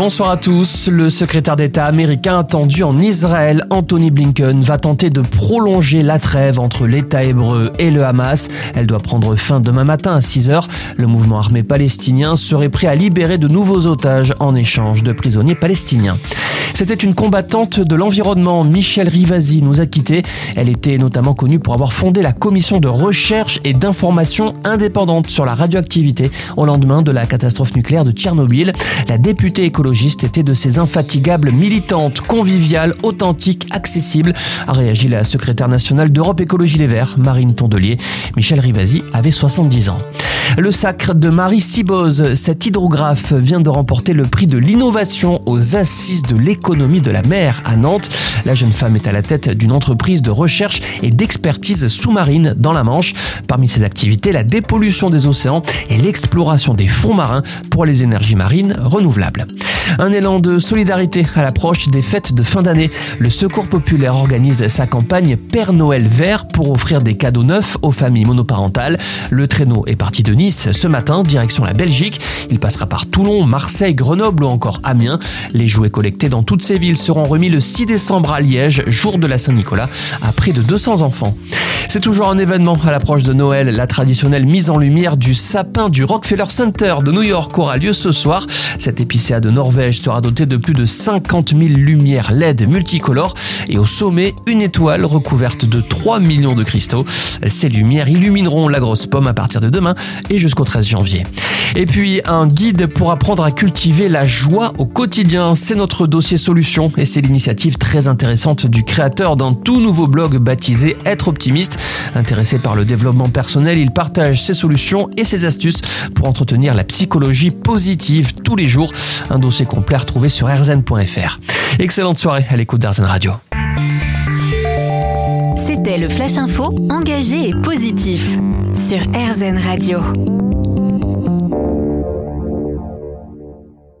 Bonsoir à tous. Le secrétaire d'État américain attendu en Israël, Anthony Blinken, va tenter de prolonger la trêve entre l'État hébreu et le Hamas. Elle doit prendre fin demain matin à 6 heures. Le mouvement armé palestinien serait prêt à libérer de nouveaux otages en échange de prisonniers palestiniens. C'était une combattante de l'environnement. Michelle Rivasi nous a quittés. Elle était notamment connue pour avoir fondé la commission de recherche et d'information indépendante sur la radioactivité au lendemain de la catastrophe nucléaire de Tchernobyl. Écologiste était de ces infatigables militantes, conviviales, authentiques, accessibles, a réagi la secrétaire nationale d'Europe Écologie Les Verts, Marine Tondelier. Michel Rivasi avait 70 ans. Le sacre de Marie Siboz, cette hydrographe vient de remporter le prix de l'innovation aux assises de l'économie de la mer à Nantes. La jeune femme est à la tête d'une entreprise de recherche et d'expertise sous-marine dans la Manche. Parmi ses activités, la dépollution des océans et l'exploration des fonds marins pour les énergies marines renouvelables. Un élan de solidarité à l'approche des fêtes de fin d'année. Le Secours populaire organise sa campagne Père Noël vert pour offrir des cadeaux neufs aux familles monoparentales. Le traîneau est parti de Nice ce matin, direction la Belgique. Il passera par Toulon, Marseille, Grenoble ou encore Amiens. Les jouets collectés dans toutes ces villes seront remis le 6 décembre à Liège, jour de la Saint-Nicolas, à près de 200 enfants. C'est toujours un événement à l'approche de Noël. La traditionnelle mise en lumière du sapin du Rockefeller Center de New York aura lieu ce soir. Cette épicéa de Norvège sera dotée de plus de 50 000 lumières LED multicolores et au sommet, une étoile recouverte de 3 millions de cristaux. Ces lumières illumineront la grosse pomme à partir de demain et jusqu'au 13 janvier. Et puis un guide pour apprendre à cultiver la joie au quotidien, c'est notre dossier solution et c'est l'initiative très intéressante du créateur d'un tout nouveau blog baptisé Être optimiste. Intéressé par le développement personnel, il partage ses solutions et ses astuces pour entretenir la psychologie positive tous les jours. Un dossier complet retrouvé sur rzn.fr. Excellente soirée à l'écoute d'RZN Radio. C'était le Flash Info, engagé et positif sur RZN Radio.